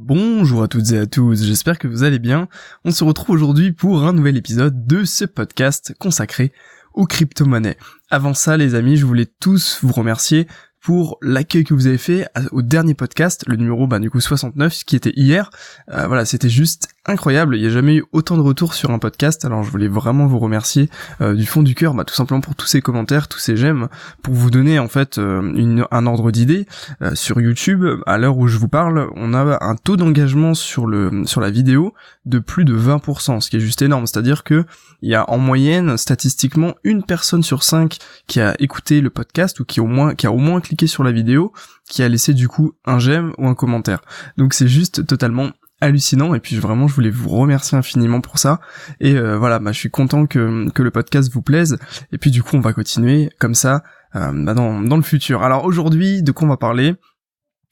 Bonjour à toutes et à tous, j'espère que vous allez bien. On se retrouve aujourd'hui pour un nouvel épisode de ce podcast consacré aux crypto-monnaies. Avant ça les amis, je voulais tous vous remercier pour l'accueil que vous avez fait au dernier podcast, le numéro bah du coup 69, qui était hier. Euh, voilà, c'était juste incroyable. Il n'y a jamais eu autant de retours sur un podcast. Alors je voulais vraiment vous remercier euh, du fond du cœur, bah, tout simplement pour tous ces commentaires, tous ces j'aime, pour vous donner en fait euh, une, un ordre d'idée. sur YouTube, à l'heure où je vous parle, on a un taux d'engagement sur le sur la vidéo de plus de 20%, ce qui est juste énorme. C'est-à-dire que il y a en moyenne, statistiquement, une personne sur cinq qui a écouté le podcast ou qui au moins qui a au moins cliqué sur la vidéo, qui a laissé du coup un j'aime ou un commentaire. Donc c'est juste totalement hallucinant et puis vraiment je voulais vous remercier infiniment pour ça et euh, voilà bah, je suis content que, que le podcast vous plaise et puis du coup on va continuer comme ça euh, bah, dans, dans le futur alors aujourd'hui de quoi on va parler?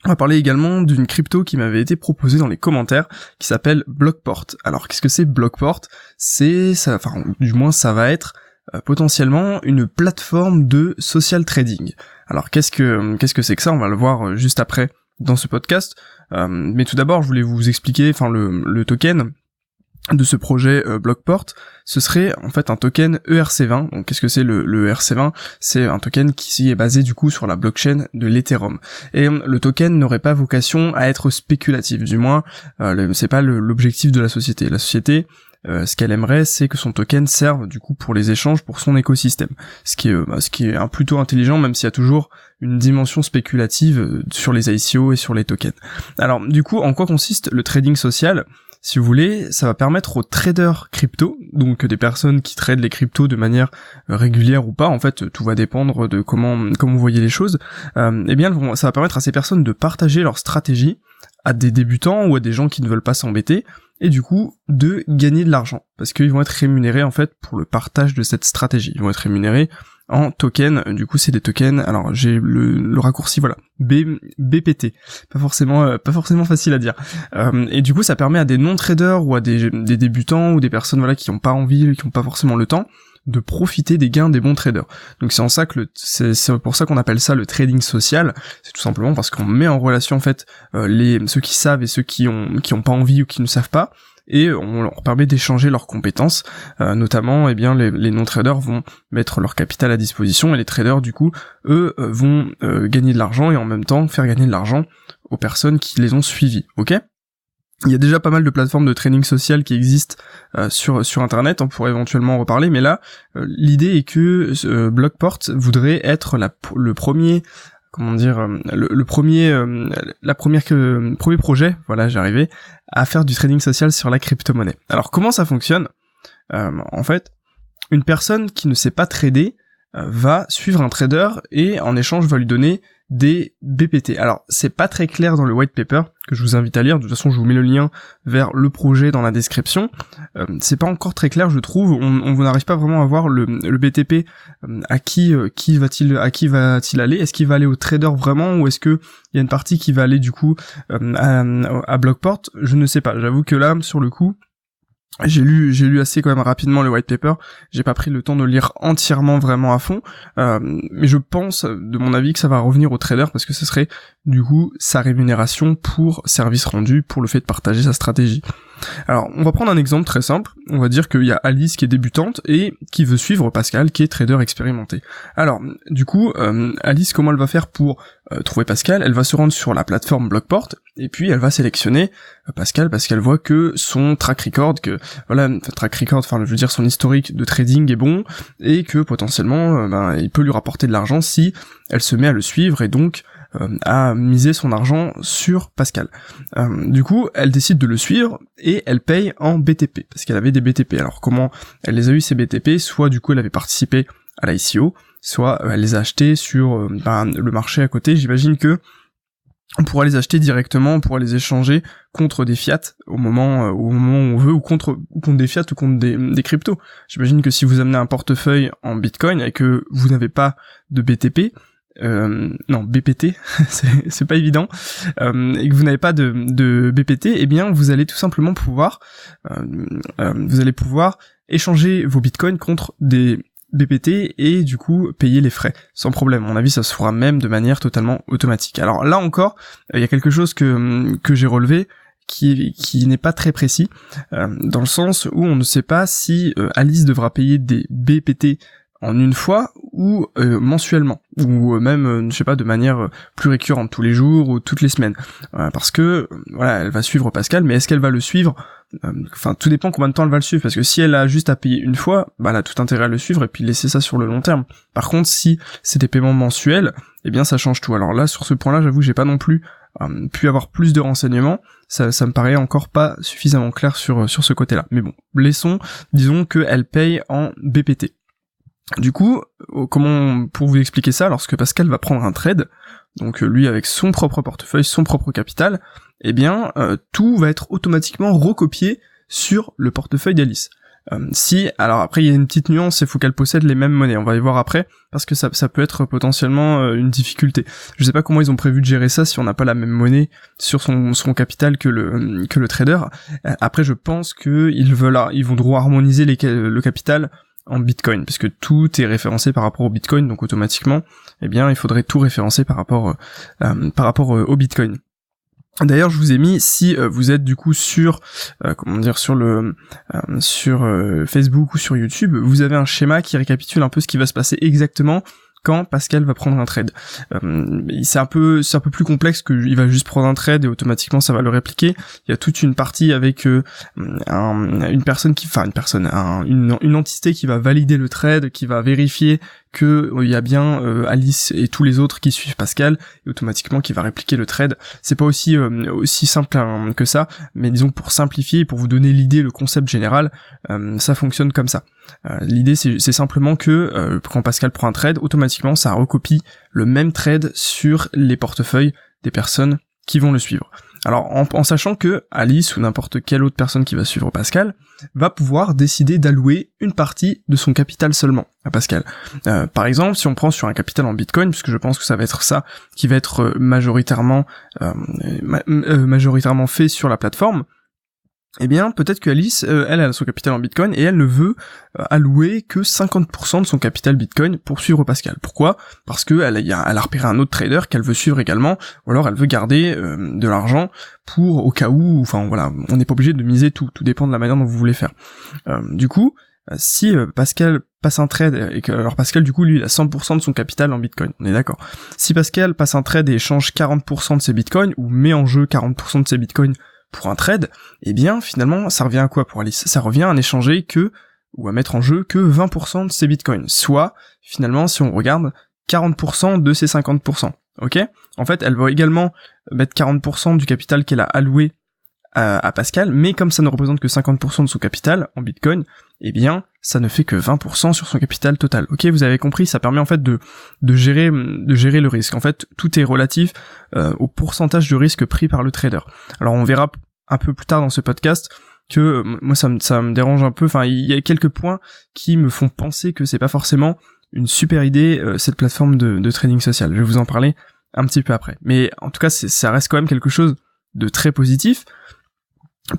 On va parler également d'une crypto qui m'avait été proposée dans les commentaires, qui s'appelle Blockport. Alors qu'est-ce que c'est Blockport? C'est, ça, enfin du moins ça va être euh, potentiellement une plateforme de social trading. Alors qu'est-ce que qu'est-ce que c'est que ça? On va le voir euh, juste après dans ce podcast. Euh, mais tout d'abord, je voulais vous expliquer, enfin le, le token de ce projet euh, Blockport, ce serait en fait un token ERC20. Donc qu'est-ce que c'est le, le ERC20 C'est un token qui est basé du coup sur la blockchain de l'Ethereum. Et euh, le token n'aurait pas vocation à être spéculatif, du moins euh, c'est pas l'objectif de la société. La société ce qu'elle aimerait, c'est que son token serve du coup pour les échanges, pour son écosystème. Ce qui est, bah, ce qui est un plutôt intelligent, même s'il y a toujours une dimension spéculative sur les ICO et sur les tokens. Alors du coup, en quoi consiste le trading social? Si vous voulez, ça va permettre aux traders crypto, donc des personnes qui tradent les cryptos de manière euh, régulière ou pas, en fait, tout va dépendre de comment, vous voyez les choses, euh, eh bien, ça va permettre à ces personnes de partager leur stratégie à des débutants ou à des gens qui ne veulent pas s'embêter, et du coup de gagner de l'argent, parce qu'ils vont être rémunérés en fait pour le partage de cette stratégie. Ils vont être rémunérés en token. Du coup, c'est des tokens. Alors, j'ai le, raccourci, voilà, B, BPT. Pas forcément, euh, pas forcément facile à dire. Euh, et du coup, ça permet à des non-traders ou à des, des, débutants ou des personnes voilà qui n'ont pas envie, qui n'ont pas forcément le temps, de profiter des gains des bons traders. Donc c'est en ça que c'est pour ça qu'on appelle ça le trading social. C'est tout simplement parce qu'on met en relation en fait euh, les ceux qui savent et ceux qui ont qui ont pas envie ou qui ne savent pas et on leur permet d'échanger leurs compétences, euh, notamment eh bien les, non-traders vont mettre leur capital à disposition et les traders du coup eux euh, vont euh, gagner de l'argent et en même temps faire gagner de l'argent aux personnes qui les ont suivis, ok? Il y a déjà pas mal de plateformes de trading social qui existent sur sur internet, on pourrait éventuellement en reparler, mais là l'idée est que Blockport voudrait être la, le premier comment dire euh, le, premier euh, la première que premier projet voilà j'arrivais à faire du trading social sur la crypto-monnaie. Alors comment ça fonctionne? Euh, En fait, une personne qui ne sait pas trader va suivre un trader et en échange va lui donner des BPT. Alors c'est pas très clair dans le white paper que je vous invite à lire. De toute façon, je vous mets le lien vers le projet dans la description. Euh, c'est pas encore très clair, je trouve. On, n'arrive pas vraiment à voir le, le BTP euh, à qui euh, qui va-t-il à qui va-t-il aller Est-ce qu'il va aller au trader vraiment ou est-ce que il y a une partie qui va aller du coup à, à Blockport? Je ne sais pas. J'avoue que là, sur le coup, j'ai lu j'ai lu assez quand même rapidement le white paper. J'ai pas pris le temps de le lire entièrement vraiment à fond. Euh, mais je pense de mon avis que ça va revenir au trader parce que ce serait du coup sa rémunération pour service rendu pour le fait de partager sa stratégie alors, on va prendre un exemple très simple. On va dire qu'il y a Alice qui est débutante et qui veut suivre Pascal qui est trader expérimenté. Alors, du coup, euh, Alice, comment elle va faire pour euh, trouver Pascal? Elle va se rendre sur la plateforme Blockport et puis elle va sélectionner euh, Pascal parce qu'elle voit que son track record, que voilà, track record, enfin, je veux dire son historique de trading est bon et que potentiellement, ben, il peut lui rapporter de l'argent si elle se met à le suivre et donc à miser son argent sur Pascal. Euh, du coup, elle décide de le suivre et elle paye en BTP parce qu'elle avait des BTP. Alors comment elle les a eu ces BTP Soit du coup elle avait participé à l'ICO, soit euh, elle les a achetés sur ben, le marché à côté. J'imagine que on pourra les acheter directement, on pourra les échanger contre des fiat au moment, où on veut, ou contre, des fiat ou contre des cryptos. J'imagine que si vous amenez un portefeuille en Bitcoin et que vous n'avez pas de BTP, euh, non BPT, c'est pas évident, euh, et que vous n'avez pas de, de, BPT, eh bien vous allez tout simplement pouvoir, euh, euh, vous allez pouvoir échanger vos bitcoins contre des BPT et du coup payer les frais sans problème. À mon avis, ça se fera même de manière totalement automatique. Alors là encore, il y a quelque chose que que j'ai relevé qui, qui n'est pas très précis, dans le sens où on ne sait pas si Alice devra payer des BPT en une fois ou euh, mensuellement ou euh, même euh, je sais pas de manière plus récurrente tous les jours ou toutes les semaines. Parce que voilà elle va suivre Pascal mais est-ce qu'elle va le suivre? Enfin tout dépend combien de temps elle va le suivre parce que si elle a juste à payer une fois bah elle a tout intérêt à le suivre et puis laisser ça sur le long terme. Par contre si c'est des paiements mensuels eh bien ça change tout. Alors là sur ce point là j'avoue j'ai pas non plus pu avoir plus de renseignements. Ça, ça me paraît encore pas suffisamment clair sur sur ce côté là mais bon laissons disons qu'elle paye en BPT du coup, euh, comment pour vous expliquer ça, lorsque Pascal va prendre un trade, donc euh, lui avec son propre portefeuille, son propre capital, eh bien euh, tout va être automatiquement recopié sur le portefeuille d'Alice. si, alors après il y a une petite nuance, il faut qu'elle possède les mêmes monnaies, on va y voir après, parce que ça, peut être potentiellement une difficulté. Je sais pas comment ils ont prévu de gérer ça si on n'a pas la même monnaie sur son, son capital que le, trader. Après je pense que ils veulent, ils vont devoir harmoniser le capital en Bitcoin, puisque tout est référencé par rapport au Bitcoin, donc automatiquement, eh bien, il faudrait tout référencer par rapport, euh, euh, par rapport euh, au Bitcoin. D'ailleurs, je vous ai mis si vous êtes du coup sur comment dire sur le sur Facebook ou sur YouTube, vous avez un schéma qui récapitule un peu ce qui va se passer exactement Pascal va prendre un trade. Euh, c'est un peu c'est un peu plus complexe que il va juste prendre un trade et automatiquement ça va le répliquer. Il y a toute une partie avec euh, une personne qui, enfin une personne, une entité qui va valider le trade, qui va vérifier que euh, il y a bien euh, Alice et tous les autres qui suivent Pascal et automatiquement qui va répliquer le trade. C'est pas aussi euh, aussi simple que ça, mais disons pour simplifier, pour vous donner l'idée, le concept général, ça fonctionne comme ça. L'idée c'est simplement que quand Pascal prend un trade, automatiquement ça recopie le même trade sur les portefeuilles des personnes qui vont le suivre. Alors en, sachant que Alice ou n'importe quelle autre personne qui va suivre Pascal va pouvoir décider d'allouer une partie de son capital seulement à Pascal. Euh, par exemple, si on prend sur un capital en Bitcoin, puisque je pense que ça va être ça qui va être euh, majoritairement euh, majoritairement fait sur la plateforme, eh bien peut-être que Alice, euh, elle, a son capital en Bitcoin et elle ne veut euh, allouer que 50% de son capital Bitcoin pour suivre Pascal. Pourquoi? Parce que elle a, repéré un autre trader qu'elle veut suivre également, ou alors elle veut garder euh, de l'argent pour au cas où, enfin voilà, on n'est pas obligé de miser tout, tout dépend de la manière dont vous voulez faire. du coup, si Pascal passe un trade et que alors Pascal du coup lui a 100% de son capital en Bitcoin, on est d'accord. Si Pascal passe un trade et échange 40% de ses Bitcoins ou met en jeu 40% de ses Bitcoins pour un trade, eh bien finalement ça revient à quoi pour Alice? Ça revient à n'échanger que ou à mettre en jeu que 20% de ses bitcoins, soit finalement si on regarde 40% de ses 50%. Ok? En fait, elle va également mettre 40% du capital qu'elle a alloué à, Pascal, mais comme ça ne représente que 50% de son capital en bitcoin, eh bien ça ne fait que 20% sur son capital total. Ok, vous avez compris, ça permet en fait de, de gérer de gérer le risque. En fait, tout est relatif euh, au pourcentage de risque pris par le trader. Alors on verra un peu plus tard dans ce podcast que moi ça me, ça me dérange un peu. Enfin, il y a quelques points qui me font penser que c'est pas forcément une super idée euh, cette plateforme de, trading social. Je vais vous en parler un petit peu après. Mais en tout cas, ça reste quand même quelque chose de très positif.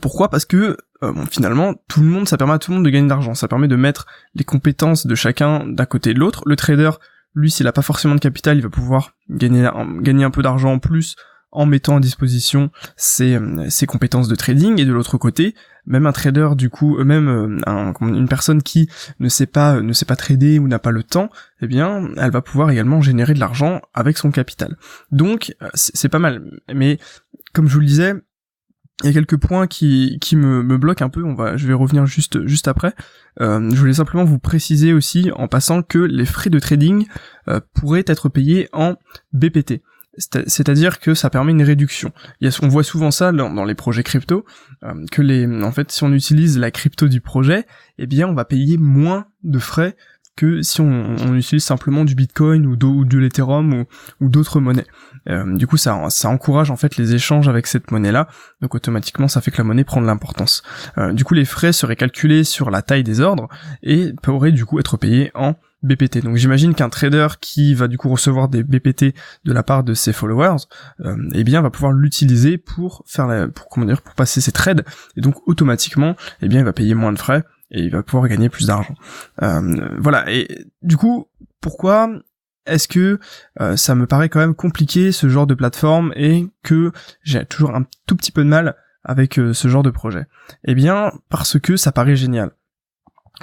Pourquoi? Parce que euh, finalement, tout le monde, ça permet à tout le monde de gagner de l'argent. Ça permet de mettre les compétences de chacun d'un côté de l'autre. Le trader, lui, s'il a pas forcément de capital, il va pouvoir gagner, gagner un peu d'argent en plus en mettant à disposition ses, euh, ses compétences de trading et de l'autre côté même un trader du coup même euh, une personne qui ne sait pas ne sait pas trader ou n'a pas le temps eh bien elle va pouvoir également générer de l'argent avec son capital donc euh, c'est pas mal mais comme je vous le disais il y a quelques points qui, qui me, me bloquent un peu, on va, je vais revenir juste, juste après. je voulais simplement vous préciser aussi en passant que les frais de trading pourraient être payés en BPT. C'est-à-dire que ça permet une réduction. On voit souvent ça dans, les projets crypto, euh, que en fait, si on utilise la crypto du projet, eh bien, on va payer moins de frais que si on, utilise simplement du Bitcoin ou, ou de l'Ethereum ou, d'autres monnaies. Euh, du coup, ça, ça encourage en fait les échanges avec cette monnaie-là, donc automatiquement, ça fait que la monnaie prend de l'importance. Euh, du coup, les frais seraient calculés sur la taille des ordres et pourraient du coup être payés en BPT. Donc j'imagine qu'un trader qui va du coup recevoir des BPT de la part de ses followers, euh, eh bien va pouvoir l'utiliser pour faire la, pour comment dire, pour passer ses trades et donc automatiquement, eh bien il va payer moins de frais et il va pouvoir gagner plus d'argent. Euh, voilà. Et du coup, pourquoi est-ce que euh, ça me paraît quand même compliqué ce genre de plateforme et que j'ai toujours un tout petit peu de mal avec ce genre de projet? Eh bien, parce que ça paraît génial.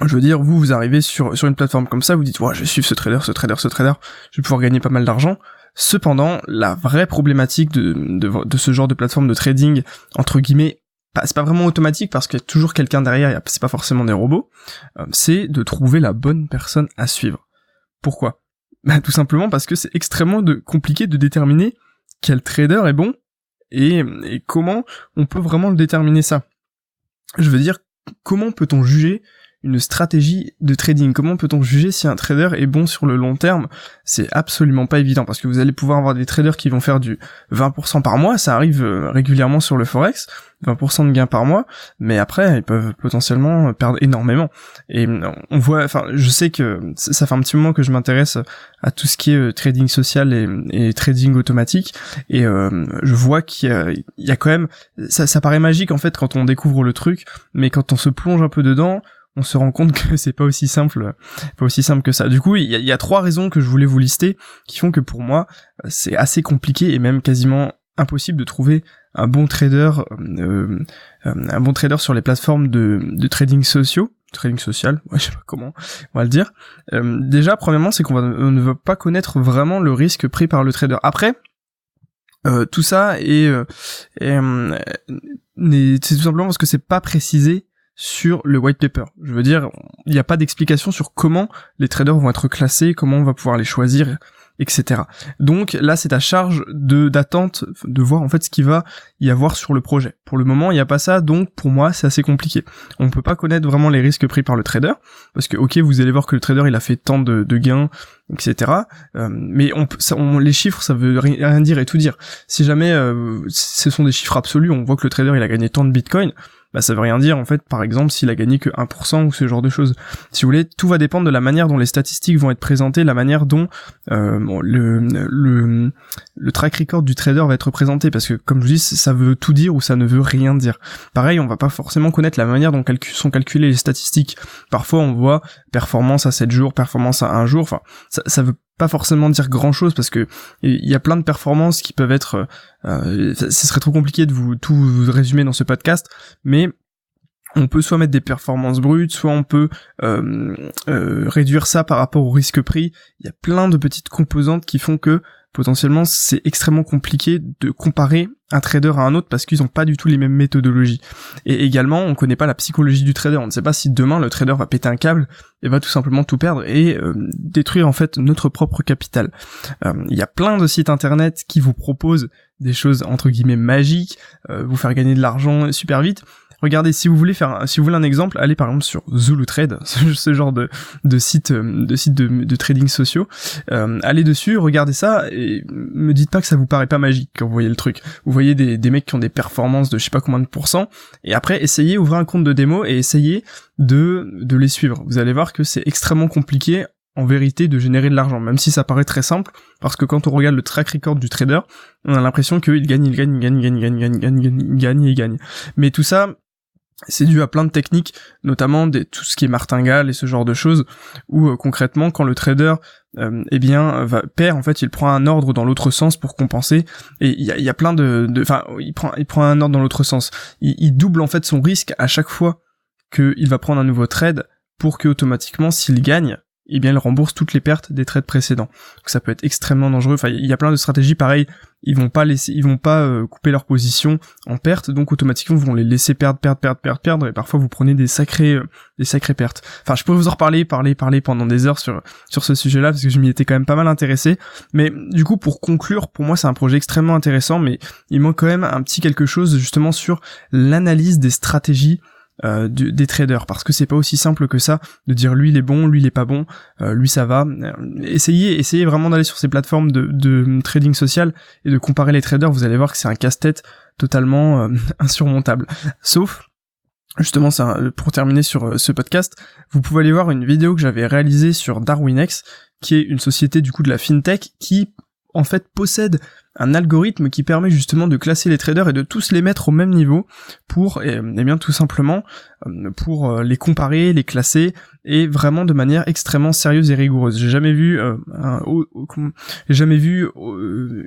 Je veux dire, vous, vous arrivez sur, sur une plateforme comme ça, vous dites, ouais, je vais suivre ce trader, ce trader, ce trader, je vais pouvoir gagner pas mal d'argent. Cependant, la vraie problématique de, de, ce genre de plateforme de trading, entre guillemets, c'est pas vraiment automatique parce qu'il y a toujours quelqu'un derrière, c'est pas forcément des robots, euh, c'est de trouver la bonne personne à suivre. Pourquoi? Bah, Tout simplement parce que c'est extrêmement de, compliqué de déterminer quel trader est bon et, et comment on peut vraiment le déterminer ça. Je veux dire, comment peut-on juger une stratégie de trading. Comment peut-on juger si un trader est bon sur le long terme? C'est absolument pas évident parce que vous allez pouvoir avoir des traders qui vont faire du 20% par mois, ça arrive euh, régulièrement sur le forex, 20% de gains par mois, mais après ils peuvent potentiellement perdre énormément. Et euh, on voit, enfin, je sais que ça fait un petit moment que je m'intéresse à tout ce qui est euh, trading social et, trading automatique, et je vois qu'il y, a quand même, ça paraît magique en fait quand on découvre le truc, mais quand on se plonge un peu dedans, on se rend compte que c'est pas aussi simple, pas aussi simple que ça. Du coup, il y a, trois raisons que je voulais vous lister qui font que pour moi, c'est assez compliqué et même quasiment impossible de trouver un bon trader, euh, euh, un bon trader sur les plateformes de, trading sociaux, trading social, ouais, je sais pas comment on va le dire. Euh, déjà, premièrement, c'est qu'on ne va pas connaître vraiment le risque pris par le trader. Après, tout ça est, est c'est tout simplement parce que c'est pas précisé sur le white paper. Je veux dire, il n'y a pas d'explication sur comment les traders vont être classés, comment on va pouvoir les choisir, etc. Donc là, c'est à charge de d'attente de voir en fait ce qu'il va y avoir sur le projet. Pour le moment, il n'y a pas ça, donc pour moi, c'est assez compliqué. On ne peut pas connaître vraiment les risques pris par le trader, parce que ok, vous allez voir que le trader il a fait tant de, gains, etc. Euh, mais on, les chiffres, ça veut rien dire et tout dire. Si jamais euh, ce sont des chiffres absolus, on voit que le trader il a gagné tant de bitcoin, bah ça veut rien dire en fait par exemple s'il a gagné que 1% ou ce genre de choses. Si vous voulez, tout va dépendre de la manière dont les statistiques vont être présentées, la manière dont euh, le, le, le track record du trader va être présenté parce que comme je dis ça veut tout dire ou ça ne veut rien dire. Pareil, on va pas forcément connaître la manière dont sont calculées les statistiques. Parfois on voit performance à 7 jours, performance à 1 jour, enfin ça, ça veut pas forcément dire grand chose parce que il y a plein de performances qui peuvent être euh, ce serait trop compliqué de vous tout vous résumer dans ce podcast mais on peut soit mettre des performances brutes, soit on peut euh, euh, réduire ça par rapport au risque pris. Il y a plein de petites composantes qui font que potentiellement c'est extrêmement compliqué de comparer un trader à un autre parce qu'ils n'ont pas du tout les mêmes méthodologies. Et également, on connaît pas la psychologie du trader. On ne sait pas si demain le trader va péter un câble et va tout simplement tout perdre et euh, détruire en fait notre propre capital. Euh, il y a plein de sites internet qui vous proposent des choses entre guillemets magiques, euh, vous faire gagner de l'argent super vite. Regardez, si vous voulez faire, si vous voulez un exemple, allez par exemple sur Zulu Trade, ce genre de, de site, euh, de site de, trading sociaux. Euh, allez dessus, regardez ça et me dites pas que ça vous paraît pas magique quand vous voyez le truc. Vous voyez des, des mecs qui ont des performances de je sais pas combien de pourcents et après essayez ouvrir un compte de démo et essayez de de les suivre. Vous allez voir que c'est extrêmement compliqué en vérité de générer de l'argent, même si ça paraît très simple, parce que quand on regarde le track record du trader, on a l'impression qu'il gagne, il gagne, il gagne, il gagne, il gagne, il gagne, il gagne, il gagne, il gagne. Mais tout ça, c'est dû à plein de techniques, notamment des, tout ce qui est martingale et ce genre de choses, où euh, concrètement, quand le trader euh, eh bien va, perd, en fait, il prend un ordre dans l'autre sens pour compenser, et il y a, plein de, enfin, il prend, il prend un ordre dans l'autre sens. Il, il, double en fait son risque à chaque fois qu'il va prendre un nouveau trade pour que automatiquement, s'il gagne, eh bien, il rembourse toutes les pertes des trades précédents. Donc ça peut être extrêmement dangereux. Enfin, il y a plein de stratégies pareilles. Ils vont pas laisser, ils vont pas euh, couper leur position en perte, donc automatiquement vous vont les laisser perdre, perdre, perdre, perdre, perdre, et parfois vous prenez des sacrés, euh, des sacrées pertes. Enfin, je pourrais vous en reparler, parler, parler pendant des heures sur sur ce sujet-là parce que je m'y étais quand même pas mal intéressé. Mais du coup, pour conclure, pour moi c'est un projet extrêmement intéressant, mais il manque quand même un petit quelque chose justement sur l'analyse des stratégies euh, des traders parce que c'est pas aussi simple que ça de dire lui il est bon, lui il est pas bon, euh, lui ça va. Euh, essayez, essayez vraiment d'aller sur ces plateformes de, de, trading social et de comparer les traders. Vous allez voir que c'est un casse-tête totalement insurmontable. Sauf Justement, ça, pour terminer sur ce podcast, vous pouvez aller voir une vidéo que j'avais réalisée sur DarwinX, qui est une société du coup de la fintech qui en fait possède un algorithme qui permet justement de classer les traders et de tous les mettre au même niveau pour, et, eh, eh bien tout simplement, euh, pour euh, les comparer, les classer et vraiment de manière extrêmement sérieuse et rigoureuse. J'ai jamais vu euh, jamais vu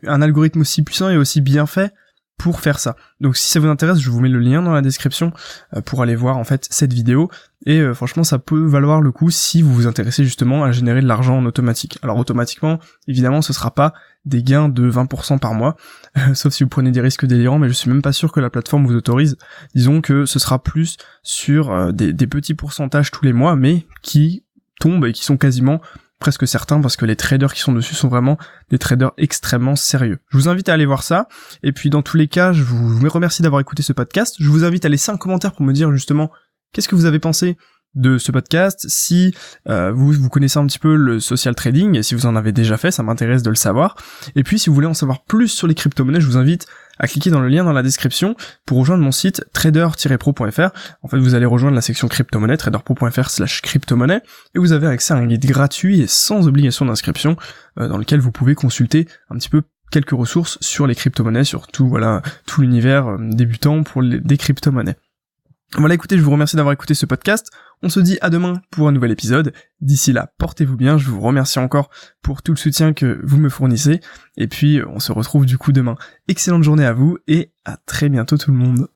un algorithme aussi puissant et aussi bien fait pour faire ça. Donc si ça vous intéresse, je vous mets le lien dans la description euh, pour aller voir en fait cette vidéo et euh, franchement ça peut valoir le coup si vous vous intéressez justement à générer de l'argent en automatique. Alors automatiquement, évidemment, ce sera pas des gains de 20% par mois, sauf si vous prenez des risques délirants, mais je suis même pas sûr que la plateforme vous autorise. Disons que ce sera plus sur euh, des, des petits pourcentages tous les mois, mais qui tombent et qui sont quasiment presque certains parce que les traders qui sont dessus sont vraiment des traders extrêmement sérieux. Je vous invite à aller voir ça. Et puis dans tous les cas, je vous remercie d'avoir écouté ce podcast. Je vous invite à laisser un commentaire pour me dire justement qu'est-ce que vous avez pensé de ce podcast. Si euh, vous, connaissez un petit peu le social trading, si vous en avez déjà fait, ça m'intéresse de le savoir. Et puis si vous voulez en savoir plus sur les crypto-monnaies, je vous invite à cliquer dans le lien dans la description pour rejoindre mon site trader-pro.fr. En fait, vous allez rejoindre la section crypto-monnaie, traderpro.fr slash crypto-monnaie, et vous avez accès à un guide gratuit et sans obligation d'inscription, euh, dans lequel vous pouvez consulter un petit peu quelques ressources sur les crypto-monnaies, sur tout, voilà, tout l'univers euh, débutant pour les, des crypto-monnaies. Voilà, écoutez, je vous remercie d'avoir écouté ce podcast. On se dit à demain pour un nouvel épisode. D'ici là, portez-vous bien. Je vous remercie encore pour tout le soutien que vous me fournissez. Et puis, on se retrouve du coup demain. Excellente journée à vous et à très bientôt tout le monde.